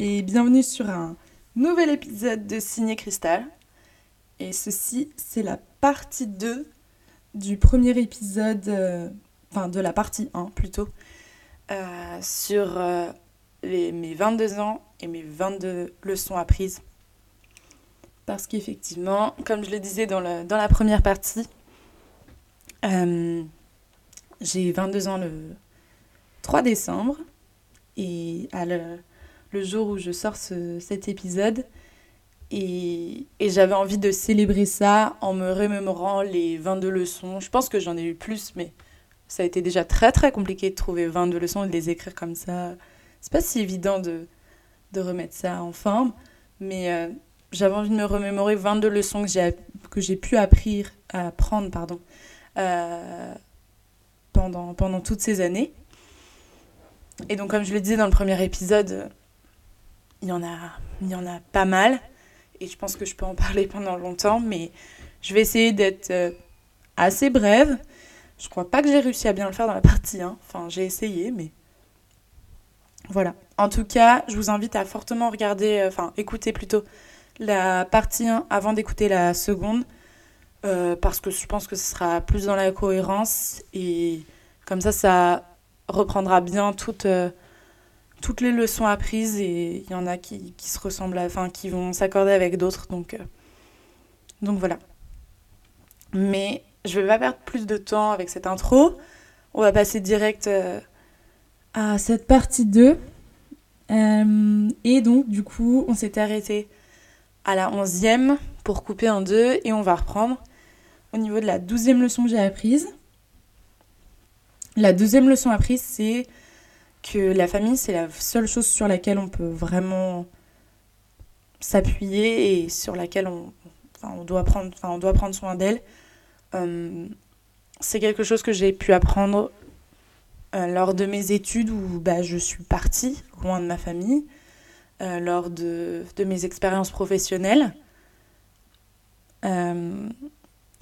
Et bienvenue sur un nouvel épisode de Signé Cristal. Et ceci, c'est la partie 2 du premier épisode, euh, enfin de la partie 1 plutôt, euh, sur euh, mes 22 ans et mes 22 leçons apprises. Parce qu'effectivement, comme je le disais dans la première partie, j'ai 22 ans le 3 décembre. Et à le, le jour où je sors ce, cet épisode, et, et j'avais envie de célébrer ça en me remémorant les 22 leçons. Je pense que j'en ai eu plus, mais ça a été déjà très très compliqué de trouver 22 leçons et de les écrire comme ça. C'est pas si évident de, de remettre ça en forme, mais euh, j'avais envie de me remémorer 22 leçons que j'ai, pu apprendre, apprendre pardon, euh, pendant, pendant toutes ces années. Et donc, comme je le disais dans le premier épisode, il y en a, pas mal. Et je pense que je peux en parler pendant longtemps, mais je vais essayer d'être euh, assez brève. Je crois pas que j'ai réussi à bien le faire dans la partie 1. Enfin, j'ai essayé, mais voilà. En tout cas, je vous invite à fortement regarder, euh, enfin, écouter plutôt la partie 1 avant d'écouter la seconde. Euh, parce que je pense que ce sera plus dans la cohérence et comme ça, ça reprendra bien toutes, euh, toutes les leçons apprises et il y en a qui, se ressemblent, enfin qui vont s'accorder avec d'autres. Donc, euh, voilà. Mais je vais pas perdre plus de temps avec cette intro. On va passer direct euh, à cette partie 2. Euh, et donc, du coup, on s'était arrêté à la 11e pour couper en deux et on va reprendre au niveau de la 12e leçon que j'ai apprise. La deuxième leçon apprise, c'est que la famille, c'est la seule chose sur laquelle on peut vraiment s'appuyer et sur laquelle on, doit, prendre, on doit prendre soin d'elle. Euh, c'est quelque chose que j'ai pu apprendre euh, lors de mes études où bah, je suis partie loin de ma famille, euh, lors de, de mes expériences professionnelles.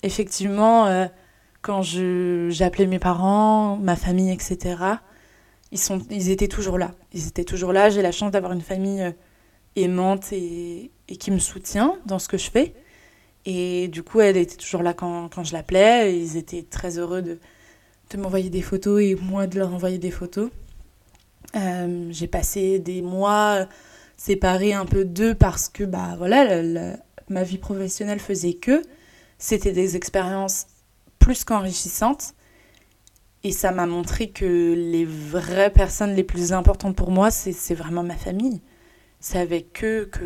Effectivement, quand j'appelais mes parents, ma famille, etc., ils, sont, ils étaient toujours là. Ils étaient toujours là. J'ai la chance d'avoir une famille euh, aimante et, qui me soutient dans ce que je fais. Et du coup, elle était toujours là quand, quand je l'appelais. Ils étaient très heureux de, de m'envoyer des photos et moi de leur envoyer des photos. Euh, j'ai passé des mois séparés un peu d'eux parce que bah voilà ma vie professionnelle faisait que c'était des expériences plus qu'enrichissantes et ça m'a montré que les vraies personnes les plus importantes pour moi c'est vraiment ma famille. C'est avec eux que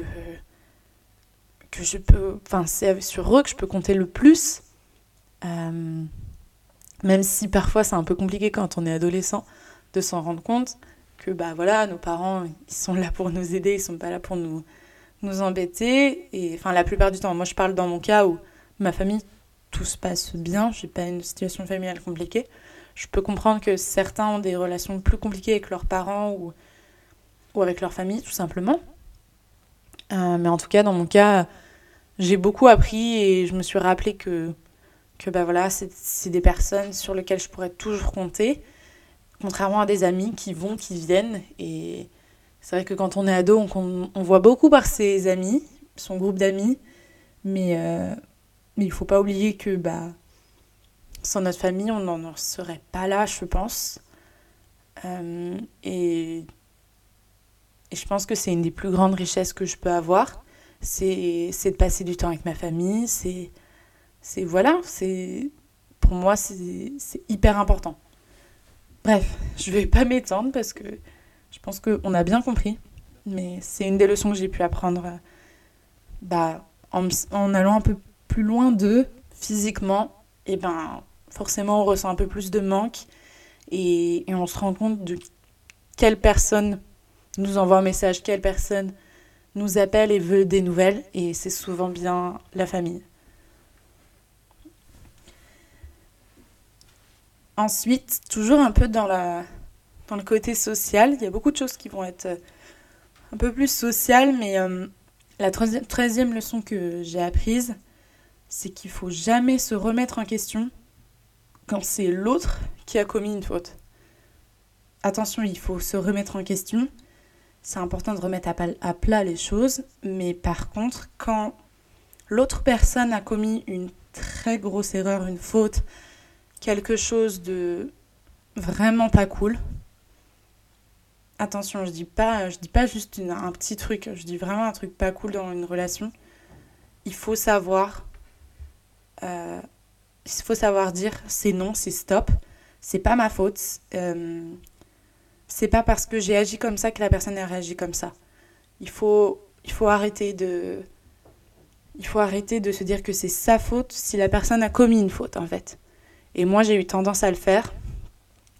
que je peux enfin c'est sur eux que je peux compter le plus. Euh, même si parfois c'est un peu compliqué quand on est adolescent de s'en rendre compte que bah voilà nos parents ils sont là pour nous aider ils sont pas là pour nous nous embêter. Et enfin la plupart du temps moi je parle dans mon cas où ma famille tout se passe bien. J'ai pas une situation familiale compliquée je peux comprendre que certains ont des relations plus compliquées avec leurs parents ou ou avec leur famille tout simplement. Euh, mais en tout cas dans mon cas j'ai beaucoup appris et je me suis rappelé que que bah voilà c'est des personnes sur lesquelles je pourrais toujours compter contrairement à des amis qui vont qui viennent. Et c'est vrai que quand on est ado on, voit beaucoup par ses amis son groupe d'amis. Mais euh, mais il faut pas oublier que bah sans notre famille on n'en serait pas là je pense. Euh, et et je pense que c'est une des plus grandes richesses que je peux avoir. C'est de passer du temps avec ma famille c'est voilà c'est pour moi c'est hyper important. Bref je vais pas m'étendre parce que je pense qu'on a bien compris mais c'est une des leçons que j'ai pu apprendre bah en, en allant un peu plus loin d'eux physiquement et ben forcément on ressent un peu plus de manque et, on se rend compte de quelle personne nous envoie un message quelle personne nous appelle et veut des nouvelles et c'est souvent bien la famille. Ensuite, toujours un peu dans le côté social, il y a beaucoup de choses qui vont être euh, un peu plus sociales, mais euh, la treizième leçon que j'ai apprise, c'est qu'il faut jamais se remettre en question quand c'est l'autre qui a commis une faute. Attention, il faut se remettre en question, c'est important de remettre à plat les choses, mais par contre, quand l'autre personne a commis une très grosse erreur, une faute, quelque chose de vraiment pas cool, attention, je dis pas, je dis pas juste un petit truc, je dis vraiment un truc pas cool dans une relation. Il faut savoir, euh, il faut savoir dire c'est non, c'est stop, c'est pas ma faute. Euh, c'est pas parce que j'ai agi comme ça que la personne a réagi comme ça. Il faut, il faut arrêter de, il faut arrêter de se dire que c'est sa faute si la personne a commis une faute en fait. Et moi j'ai eu tendance à le faire.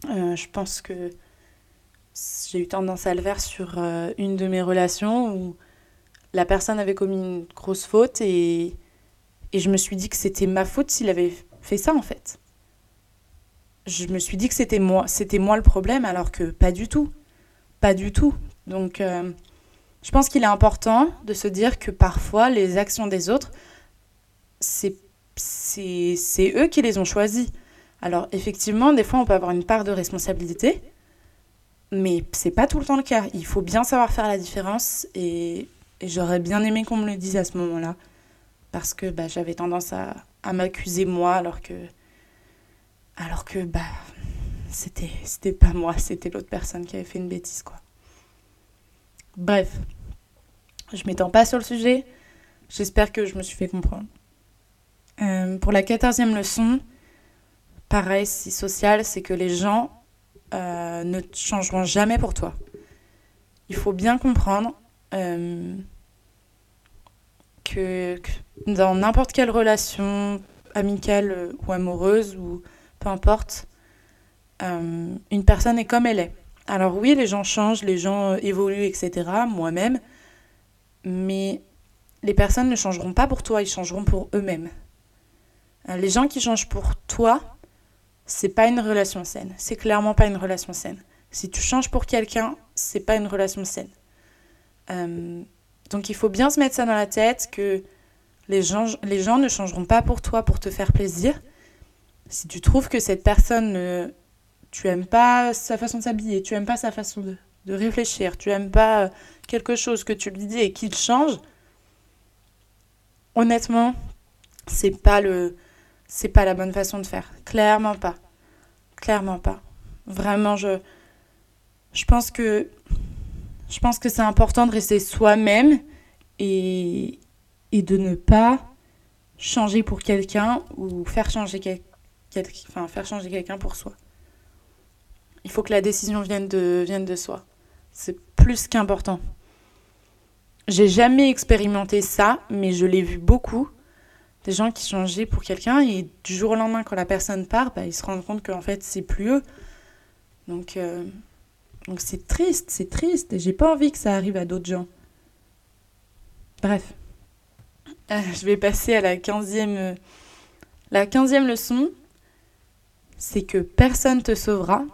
Euh, je pense que j'ai eu tendance à le faire sur euh, une de mes relations où la personne avait commis une grosse faute et, et je me suis dit que c'était ma faute s'il avait fait ça en fait. Je me suis dit que c'était moi, c'était moi le problème alors que pas du tout. Pas du tout. Donc euh, je pense qu'il est important de se dire que parfois les actions des autres, c'est eux qui les ont choisies. Alors effectivement, des fois on peut avoir une part de responsabilité, mais c'est pas tout le temps le cas. Il faut bien savoir faire la différence et, j'aurais bien aimé qu'on me le dise à ce moment-là. Parce que bah, j'avais tendance à, à m'accuser moi alors que. Alors que bah c'était c'était pas moi, c'était l'autre personne qui avait fait une bêtise quoi. Bref, je m'étends pas sur le sujet. J'espère que je me suis fait comprendre. Euh, pour la quatorzième leçon, pareil, si social, c'est que les gens euh, ne changeront jamais pour toi. Il faut bien comprendre euh, que, dans n'importe quelle relation amicale euh, ou amoureuse ou peu importe, une personne est comme elle est. Alors oui, les gens changent, les gens évoluent, etc. Moi-même, mais les personnes ne changeront pas pour toi, ils changeront pour eux-mêmes. Les gens qui changent pour toi, c'est pas une relation saine. C'est clairement pas une relation saine. Si tu changes pour quelqu'un, c'est pas une relation saine. Euh, donc il faut bien se mettre ça dans la tête que les gens, ne changeront pas pour toi pour te faire plaisir. Si tu trouves que cette personne, tu aimes pas sa façon de s'habiller, tu aimes pas sa façon de, de réfléchir, tu aimes pas euh, quelque chose que tu lui dis et qu'il change, honnêtement, c'est pas le c'est pas la bonne façon de faire. Clairement pas. Clairement pas. Vraiment, je, je pense que je pense que c'est important de rester soi-même et, de ne pas changer pour quelqu'un ou faire changer, quel, enfin, faire changer quelqu'un pour soi. Il faut que la décision vienne de, vienne de soi. C'est plus qu'important. J'ai jamais expérimenté ça, mais je l'ai vu beaucoup des gens qui changeaient pour quelqu'un et du jour au lendemain, quand la personne part, bah, ils se rendent compte qu'en fait, c'est plus eux. Donc, euh, donc c'est triste, c'est triste et j'ai pas envie que ça arrive à d'autres gens. Bref, euh, je vais passer à la quinzième, la quinzième leçon. C'est que personne te sauvera.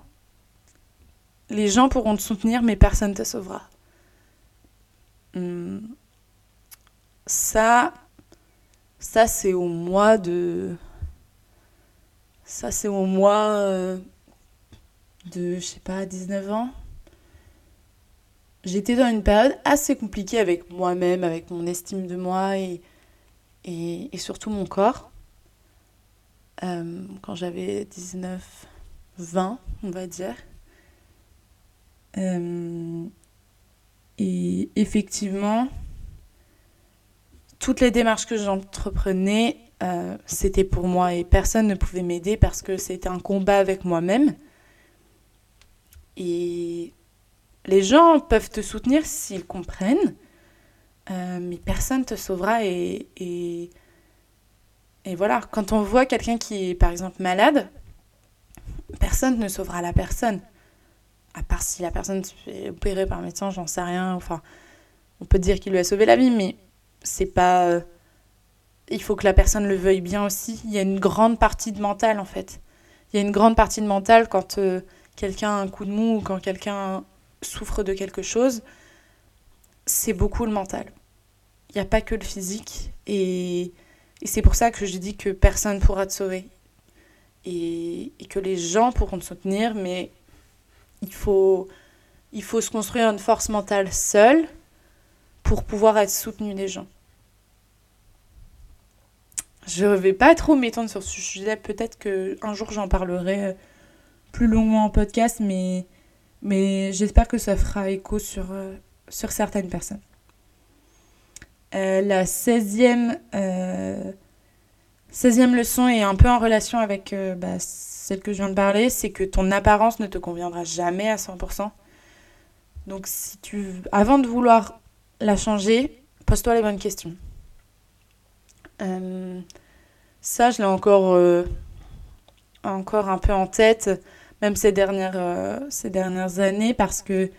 Les gens pourront te soutenir, mais personne te sauvera. Hum. Ça, ça, c'est au mois de. Ça, c'est au mois euh, de, je sais pas, 19 ans. J'étais dans une période assez compliquée avec moi-même, avec mon estime de moi et, et, surtout mon corps. Euh, quand j'avais 19, 20, on va dire. Euh, et effectivement, toutes les démarches que j'entreprenais, euh, c'était pour moi et personne ne pouvait m'aider parce que c'était un combat avec moi-même. Et les gens peuvent te soutenir s'ils comprennent, euh, mais personne te sauvera. Et, et, voilà, quand on voit quelqu'un qui est par exemple malade, personne ne sauvera la personne. À part si la personne se fait opérer par un médecin, j'en sais rien. Enfin, on peut dire qu'il lui a sauvé la vie, mais c'est pas. Il faut que la personne le veuille bien aussi. Il y a une grande partie de mental en fait. Il y a une grande partie de mental quand euh, quelqu'un a un coup de mou ou quand quelqu'un souffre de quelque chose. C'est beaucoup le mental. Il n'y a pas que le physique. Et, c'est pour ça que je dis que personne ne pourra te sauver. Et, que les gens pourront te soutenir, mais il faut, il faut se construire une force mentale seule pour pouvoir être soutenu des gens. Je ne vais pas trop m'étendre sur ce sujet, peut-être qu'un jour j'en parlerai plus longuement en podcast, mais, mais j'espère que ça fera écho sur, euh, sur certaines personnes. Euh, la 16e, 16e leçon est un peu en relation avec bah, celle que je viens de parler, c'est que ton apparence ne te conviendra jamais à 100%. Donc si tu avant de vouloir la changer, pose-toi les bonnes questions. Euh, ça, je l'ai encore, euh, encore un peu en tête, même ces dernières, euh, ces dernières années, parce que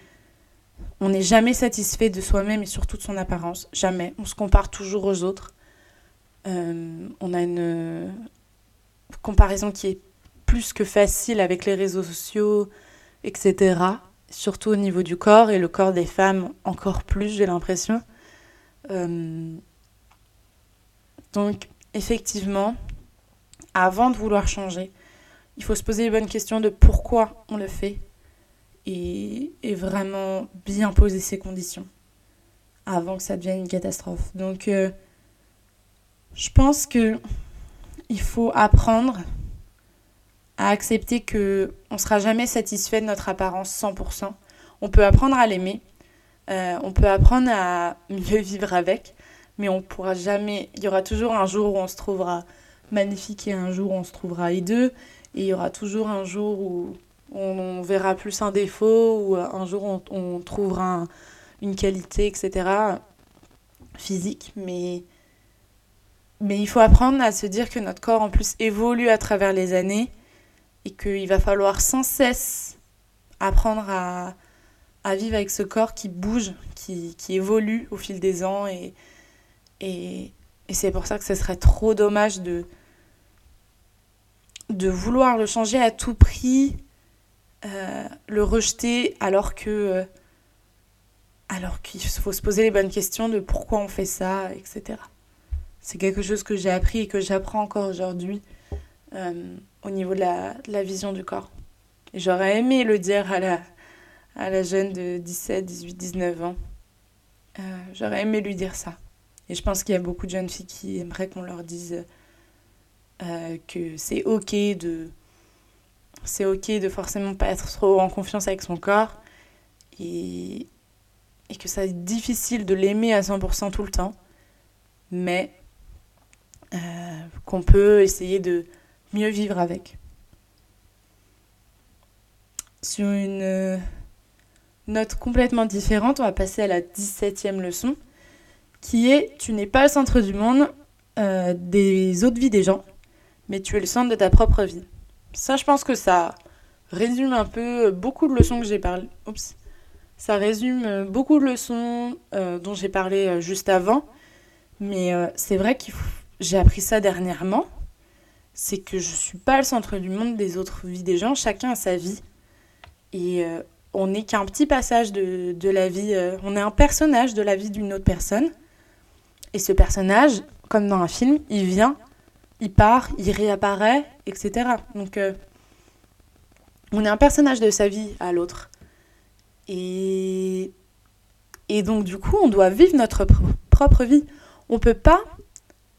on n'est jamais satisfait de soi-même et surtout de son apparence. Jamais. On se compare toujours aux autres. on a une comparaison qui est plus que facile avec les réseaux sociaux, etc. Surtout au niveau du corps et le corps des femmes encore plus, j'ai l'impression. Euh, donc, effectivement, avant de vouloir changer, il faut se poser les bonnes questions de pourquoi on le fait et, vraiment bien poser ses conditions avant que ça devienne une catastrophe. Donc, euh, je pense que il faut apprendre à accepter que on sera jamais satisfait de notre apparence 100%. On peut apprendre à l'aimer, euh, on peut apprendre à mieux vivre avec, mais on pourra jamais. Il y aura toujours un jour où on se trouvera magnifique et un jour où on se trouvera hideux, il y aura toujours un jour où on, verra plus un défaut, ou un jour on, on trouvera une qualité, etc. physique, mais mais il faut apprendre à se dire que notre corps en plus évolue à travers les années et qu'il va falloir sans cesse apprendre à, vivre avec ce corps qui bouge, qui, évolue au fil des ans. Et, et, c'est pour ça que ce serait trop dommage de, de vouloir le changer à tout prix, euh, le rejeter alors que... Euh, alors qu'il faut se poser les bonnes questions de pourquoi on fait ça, etc. C'est quelque chose que j'ai appris et que j'apprends encore aujourd'hui. Euh, au niveau de la, vision du corps. J'aurais aimé le dire à la, à la jeune de 17, 18, 19 ans. J'aurais aimé lui dire ça. Et je pense qu'il y a beaucoup de jeunes filles qui aimeraient qu'on leur dise euh, que c'est ok de c'est ok de forcément pas être trop en confiance avec son corps et, et que ça est difficile de l'aimer à 100% tout le temps, mais euh, qu'on peut essayer de, mieux vivre avec. Sur une euh, note complètement différente, on va passer à la 17e leçon, qui est Tu n'es pas le centre du monde des autres vies des gens, mais tu es le centre de ta propre vie. Ça, je pense que ça résume un peu beaucoup de leçons que j'ai parlé. Oups. Ça résume beaucoup de leçons euh, dont j'ai parlé juste avant, mais c'est vrai que j'ai appris ça dernièrement c'est que je suis pas le centre du monde des autres vies des gens, chacun a sa vie. Et euh, on n'est qu'un petit passage de, la vie, euh, on est un personnage de la vie d'une autre personne. Et ce personnage, comme dans un film, il vient, il part, il réapparaît, etc. Donc euh, on est un personnage de sa vie à l'autre. Et, donc du coup, on doit vivre notre propre vie. On peut pas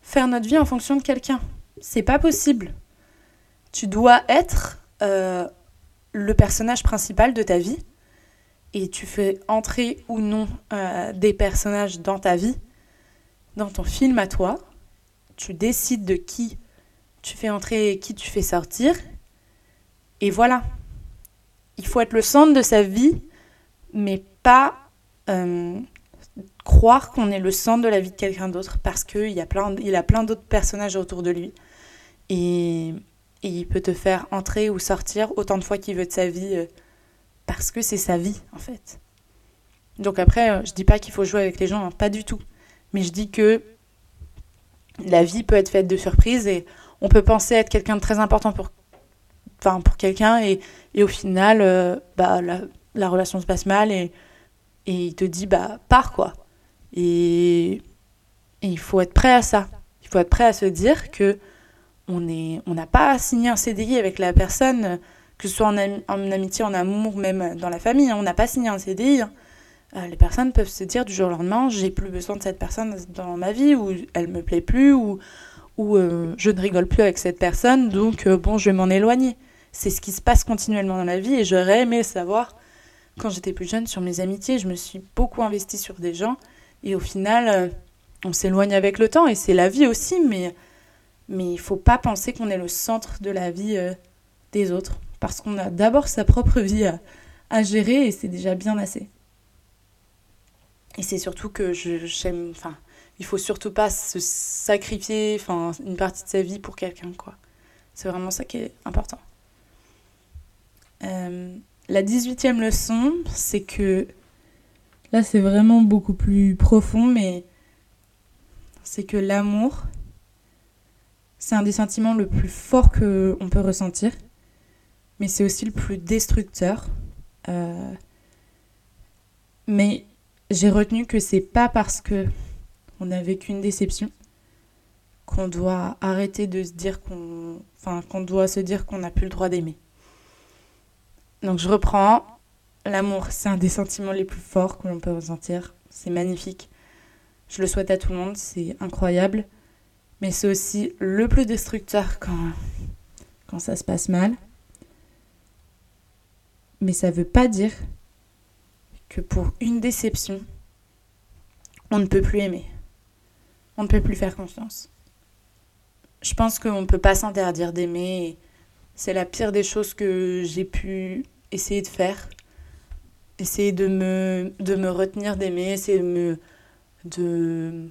faire notre vie en fonction de quelqu'un c'est pas possible. Tu dois être euh, le personnage principal de ta vie et tu fais entrer ou non euh, des personnages dans ta vie, dans ton film à toi. Tu décides de qui tu fais entrer et qui tu fais sortir. Et voilà. Il faut être le centre de sa vie, mais pas euh, croire qu'on est le centre de la vie de quelqu'un d'autre parce qu'il a plein, d'autres personnages autour de lui. Et, il peut te faire entrer ou sortir autant de fois qu'il veut de sa vie euh, parce que c'est sa vie en fait. Donc après, euh, je dis pas qu'il faut jouer avec les gens, hein, pas du tout. Mais je dis que la vie peut être faite de surprises et on peut penser être quelqu'un de très important pour, enfin, pour quelqu'un et, et, au final, euh, bah, la, la, relation se passe mal et, et il te dit bah pars quoi. Et, il faut être prêt à ça. Il faut être prêt à se dire que on n'a pas signé un CDI avec la personne que ce soit en, en amitié, en amour, même dans la famille. Hein. On n'a pas signé un CDI. Hein. Euh, les personnes peuvent se dire du jour au lendemain, j'ai plus besoin de cette personne dans ma vie, ou elle me plaît plus, ou, euh, je ne rigole plus avec cette personne, donc euh, bon, je vais m'en éloigner. C'est ce qui se passe continuellement dans la vie, et j'aurais aimé savoir, quand j'étais plus jeune, sur mes amitiés, je me suis beaucoup investie sur des gens, et au final, on s'éloigne avec le temps, et c'est la vie aussi, mais, mais il faut pas penser qu'on est le centre de la vie des autres, parce qu'on a d'abord sa propre vie à gérer, et c'est déjà bien assez. Et c'est surtout que j'aime. Enfin, il faut surtout pas se sacrifier enfin, une partie de sa vie pour quelqu'un, quoi. C'est vraiment ça qui est important. Euh, la 18e leçon, c'est que. Là, c'est vraiment beaucoup plus profond, mais. C'est que l'amour, c'est un des sentiments le plus fort qu'on peut ressentir, mais c'est aussi le plus destructeur. Euh, mais j'ai retenu que c'est pas parce que on a vécu une déception qu'on doit arrêter de se dire qu'on enfin qu'on doit se dire qu'on n'a plus le droit d'aimer. Donc je reprends l'amour, c'est un des sentiments les plus forts que l'on peut ressentir, c'est magnifique. Je le souhaite à tout le monde, c'est incroyable, mais c'est aussi le plus destructeur quand quand ça se passe mal. Mais ça veut pas dire que pour une déception, on ne peut plus aimer. On ne peut plus faire confiance. Je pense qu'on ne peut pas s'interdire d'aimer. C'est la pire des choses que j'ai pu essayer de faire. Essayer de me, de me retenir d'aimer, essayer de me, de,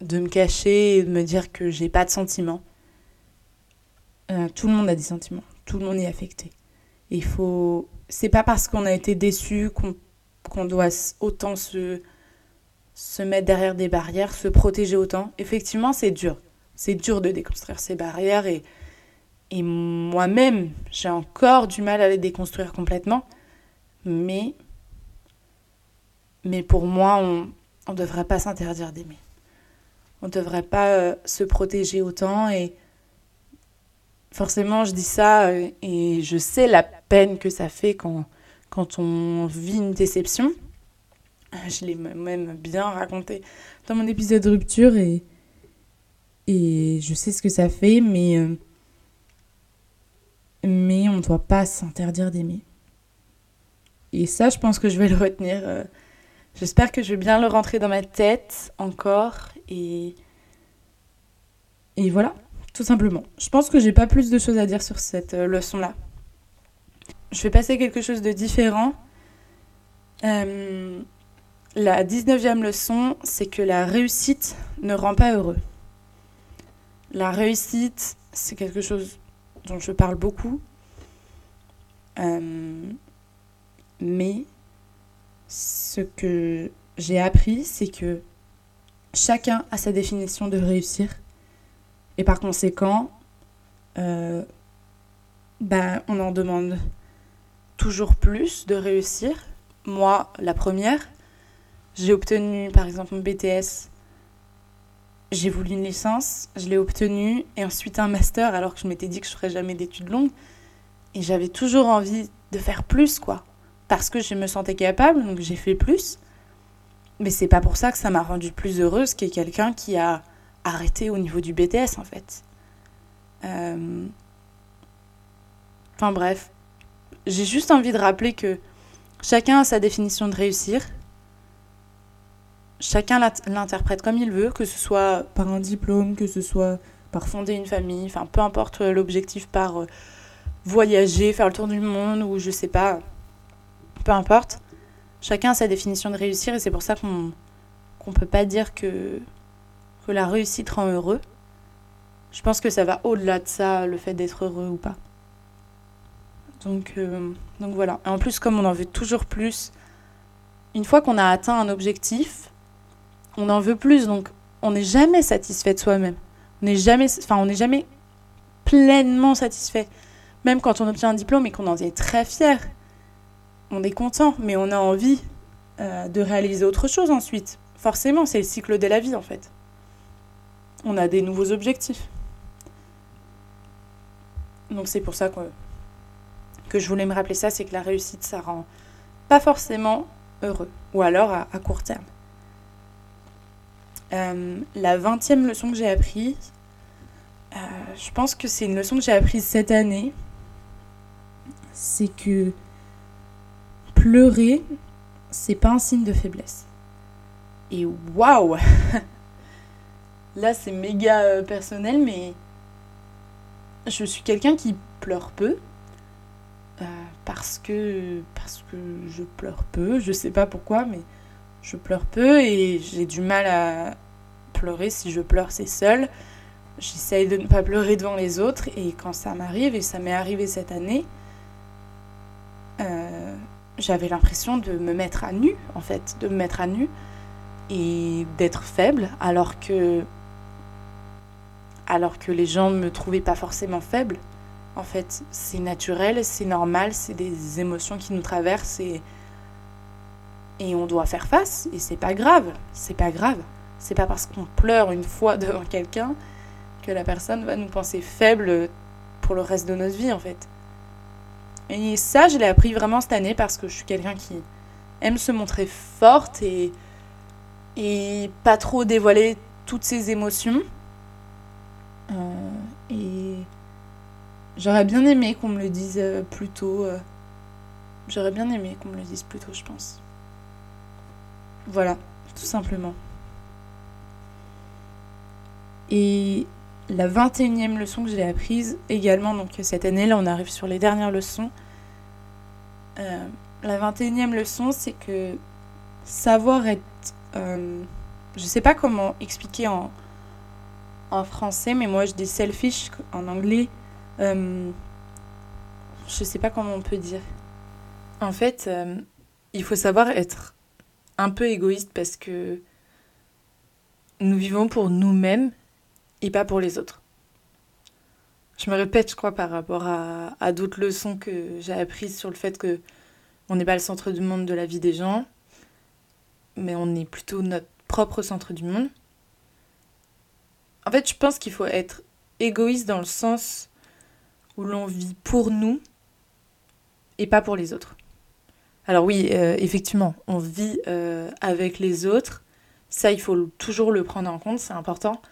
de me cacher et de me dire que j'ai pas de sentiments. Euh, tout le monde a des sentiments, tout le monde est affecté. il faut. C'est pas parce qu'on a été déçu qu'on qu'on doit autant se, se mettre derrière des barrières, se protéger autant. Effectivement, c'est dur. C'est dur de déconstruire ces barrières et, et moi-même, j'ai encore du mal à les déconstruire complètement. Mais, mais pour moi, on ne devrait pas s'interdire d'aimer. On ne devrait pas euh, se protéger autant et forcément, je dis ça euh, et je sais la peine que ça fait quand quand on vit une déception. Je l'ai même bien raconté dans mon épisode de rupture et, et je sais ce que ça fait, mais, euh, mais on ne doit pas s'interdire d'aimer. Et ça, je pense que je vais le retenir. Euh, j'espère que je vais bien le rentrer dans ma tête encore. Et, et voilà, tout simplement. Je pense que j'ai pas plus de choses à dire sur cette euh, leçon-là je vais passer quelque chose de différent. Euh, la 19e leçon, c'est que la réussite ne rend pas heureux. La réussite, c'est quelque chose dont je parle beaucoup. Euh, mais ce que j'ai appris, c'est que chacun a sa définition de réussir. Et par conséquent, euh, ben, on en demande toujours plus de réussir. Moi, la première, j'ai obtenu par exemple mon BTS, j'ai voulu une licence, je l'ai obtenue, et ensuite un master alors que je m'étais dit que je ferais jamais d'études longues. Et j'avais toujours envie de faire plus, quoi. Parce que je me sentais capable, donc j'ai fait plus. Mais c'est pas pour ça que ça m'a rendue plus heureuse que quelqu'un qui a arrêté au niveau du BTS, en fait. Euh, enfin bref, j'ai juste envie de rappeler que chacun a sa définition de réussir. Chacun l'interprète comme il veut, que ce soit par un diplôme, que ce soit par fonder une famille, enfin peu importe l'objectif par euh, voyager, faire le tour du monde ou je sais pas, peu importe. Chacun a sa définition de réussir et c'est pour ça qu'on qu'on peut pas dire que, que la réussite rend heureux. Je pense que ça va au-delà de ça, le fait d'être heureux ou pas. Donc, euh, donc voilà. Et en plus, comme on en veut toujours plus, une fois qu'on a atteint un objectif, on en veut plus. Donc on n'est jamais satisfait de soi-même. On n'est jamais, enfin, on n'est jamais pleinement satisfait. Même quand on obtient un diplôme et qu'on en est très fier, on est content, mais on a envie euh, de réaliser autre chose ensuite. Forcément, c'est le cycle de la vie en fait. On a des nouveaux objectifs. Donc c'est pour ça que que je voulais me rappeler ça, c'est que la réussite, ça rend pas forcément heureux, ou alors à, court terme. Euh, la vingtième leçon que j'ai apprise, euh, je pense que c'est une leçon que j'ai apprise cette année, c'est que pleurer, c'est pas un signe de faiblesse. Et waouh Là, c'est méga euh, personnel, mais je suis quelqu'un qui pleure peu. Euh, parce que parce que je pleure peu, je sais pas pourquoi, mais je pleure peu et j'ai du mal à pleurer. Si je pleure, c'est seul. J'essaye de ne pas pleurer devant les autres et quand ça m'arrive, et ça m'est arrivé cette année, euh, j'avais l'impression de me mettre à nu, en fait, de me mettre à nu et d'être faible, alors que alors que les gens me trouvaient pas forcément faible. En fait, c'est naturel, c'est normal, c'est des émotions qui nous traversent et, on doit faire face et c'est pas grave, c'est pas grave. C'est pas parce qu'on pleure une fois devant quelqu'un que la personne va nous penser faible pour le reste de notre vie en fait. Et ça, je l'ai appris vraiment cette année parce que je suis quelqu'un qui aime se montrer forte et, et pas trop dévoiler toutes ses émotions. Euh, j'aurais bien aimé qu'on me le dise euh, plus tôt. Euh. J'aurais bien aimé qu'on me le dise plus tôt, je pense. Voilà, tout simplement. Et la 21e leçon que j'ai apprise également, donc cette année, là on arrive sur les dernières leçons. la 21e leçon, c'est que savoir être... je sais pas comment expliquer en, en français, mais moi je dis selfish en anglais. Euh, je sais pas comment on peut dire. En fait, euh, il faut savoir être un peu égoïste parce que nous vivons pour nous-mêmes et pas pour les autres. Je me répète, je crois, par rapport à, à d'autres leçons que j'ai apprises sur le fait que on n'est pas le centre du monde de la vie des gens, mais on est plutôt notre propre centre du monde. En fait, je pense qu'il faut être égoïste dans le sens où l'on vit pour nous et pas pour les autres. Alors oui, euh, effectivement, on vit euh, avec les autres. Ça, il faut toujours le prendre en compte, c'est important.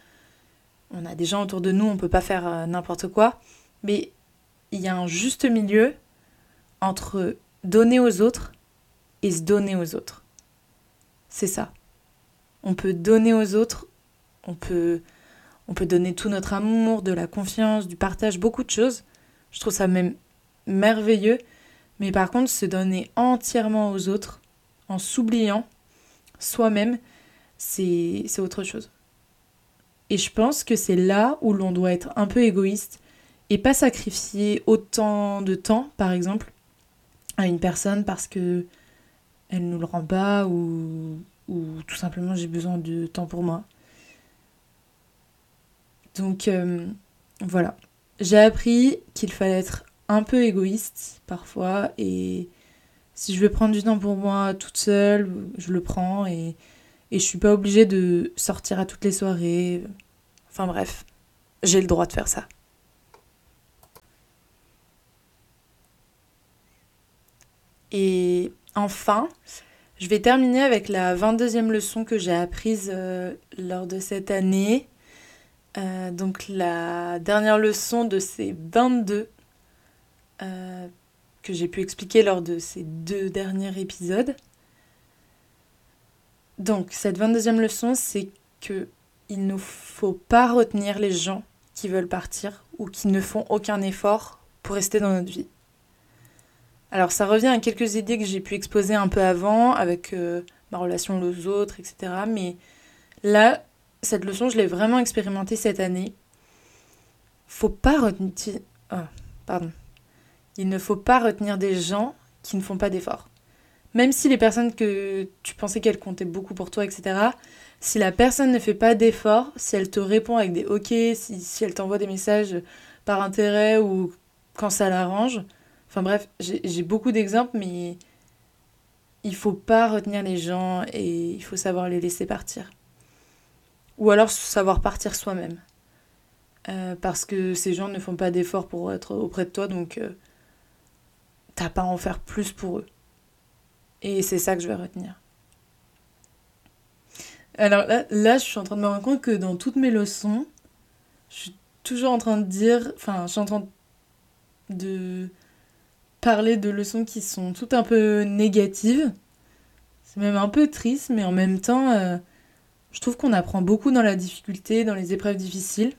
On a des gens autour de nous, on ne peut pas faire euh, n'importe quoi. Mais il y a un juste milieu entre donner aux autres et se donner aux autres. C'est ça. On peut donner aux autres, on peut on peut donner tout notre amour, de la confiance, du partage, beaucoup de choses. Je trouve ça même merveilleux. Mais par contre, se donner entièrement aux autres, en s'oubliant soi-même, c'est autre chose. Et je pense que c'est là où l'on doit être un peu égoïste et pas sacrifier autant de temps, par exemple, à une personne parce que elle nous le rend pas ou, ou tout simplement j'ai besoin de temps pour moi. Donc euh, voilà. J'ai appris qu'il fallait être un peu égoïste parfois et si je veux prendre du temps pour moi toute seule, je le prends et, et je suis pas obligée de sortir à toutes les soirées. Enfin bref, j'ai le droit de faire ça. Et enfin, je vais terminer avec la 22e leçon que j'ai apprise euh, lors de cette année. Euh, donc la dernière leçon de ces 22 euh, que j'ai pu expliquer lors de ces deux derniers épisodes. Donc cette 22e leçon, c'est que il ne faut pas retenir les gens qui veulent partir ou qui ne font aucun effort pour rester dans notre vie. Alors ça revient à quelques idées que j'ai pu exposer un peu avant avec euh, ma relation aux autres, etc. Mais là, cette leçon, je l'ai vraiment expérimentée cette année. Oh. Il ne faut pas retenir des gens qui ne font pas d'efforts. Même si les personnes que tu pensais qu'elles comptaient beaucoup pour toi, etc., si la personne ne fait pas d'efforts, si elle te répond avec des OK, si, si elle t'envoie des messages par intérêt ou quand ça l'arrange, enfin bref, j'ai beaucoup d'exemples, mais il faut pas retenir les gens et il faut savoir les laisser partir. Ou alors savoir partir soi-même. Euh, parce que ces gens ne font pas d'efforts pour être auprès de toi, donc euh, t'as pas à en faire plus pour eux. Et c'est ça que je vais retenir. Alors là, là, je suis en train de me rendre compte que dans toutes mes leçons, je suis toujours en train de dire, enfin, je suis en train de parler de leçons qui sont toutes un peu négatives. C'est même un peu triste, mais en même temps, euh, je trouve qu'on apprend beaucoup dans la difficulté, dans les épreuves difficiles.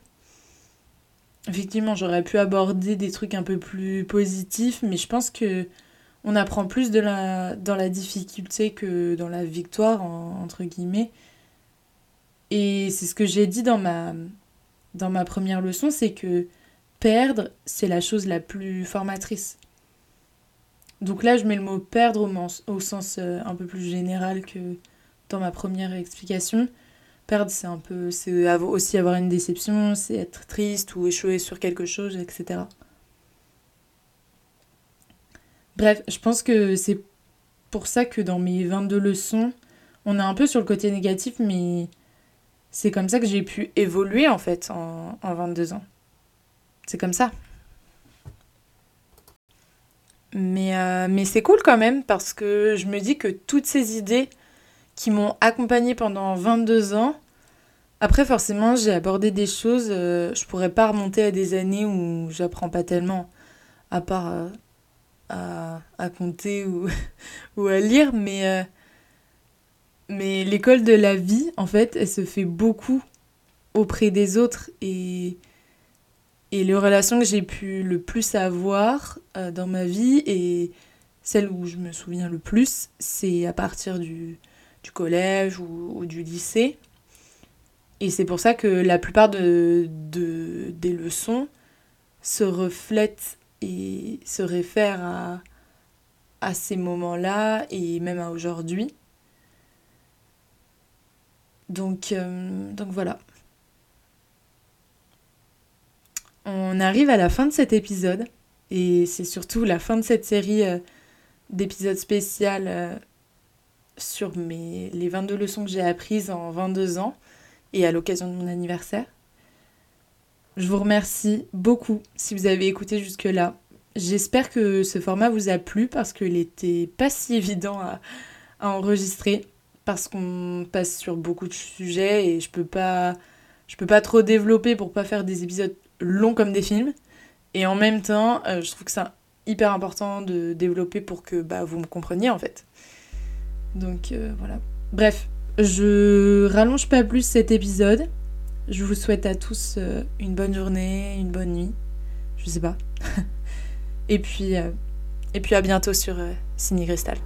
Effectivement, j'aurais pu aborder des trucs un peu plus positifs, mais je pense que on apprend plus dans la difficulté que dans la victoire, entre guillemets. Et c'est ce que j'ai dit dans ma, dans ma première leçon, c'est que perdre, c'est la chose la plus formatrice. Donc là, je mets le mot perdre au, au sens euh, un peu plus général que dans ma première explication. Perdre, c'est un peu, c'est aussi avoir une déception, c'est être triste ou échouer sur quelque chose, etc. Bref, je pense que c'est pour ça que dans mes 22 leçons, on est un peu sur le côté négatif, mais c'est comme ça que j'ai pu évoluer en fait en, en 22 ans. C'est comme ça. Mais, euh, mais c'est cool quand même parce que je me dis que toutes ces idées qui m'ont accompagnée pendant 22 ans. Après, forcément, j'ai abordé des choses, euh, je pourrais pas remonter à des années où j'apprends pas tellement, à part euh, à, à, compter ou, ou à lire, mais, euh, mais l'école de la vie, en fait, elle se fait beaucoup auprès des autres et, et les relations que j'ai pu le plus avoir dans ma vie et celle où je me souviens le plus, c'est à partir du, du collège ou, du lycée. Et c'est pour ça que la plupart de, de, des leçons se reflètent et se réfèrent à, ces moments-là et même à aujourd'hui. Donc, euh, donc voilà. On arrive à la fin de cet épisode et c'est surtout la fin de cette série euh, d'épisodes spéciaux euh, sur mes, les 22 leçons que j'ai apprises en 22 ans et à l'occasion de mon anniversaire. Je vous remercie beaucoup si vous avez écouté jusque-là. J'espère que ce format vous a plu parce qu'il n'était pas si évident à, enregistrer parce qu'on passe sur beaucoup de sujets et je peux pas je peux pas trop développer pour pas faire des épisodes longs comme des films et en même temps euh, je trouve que c'est hyper important de développer pour que bah, vous me compreniez en fait. Donc euh, voilà. Bref, je rallonge pas plus cet épisode. Je vous souhaite à tous euh, une bonne journée, une bonne nuit. Je sais pas. et puis euh, et puis à bientôt sur Ciné Cristal.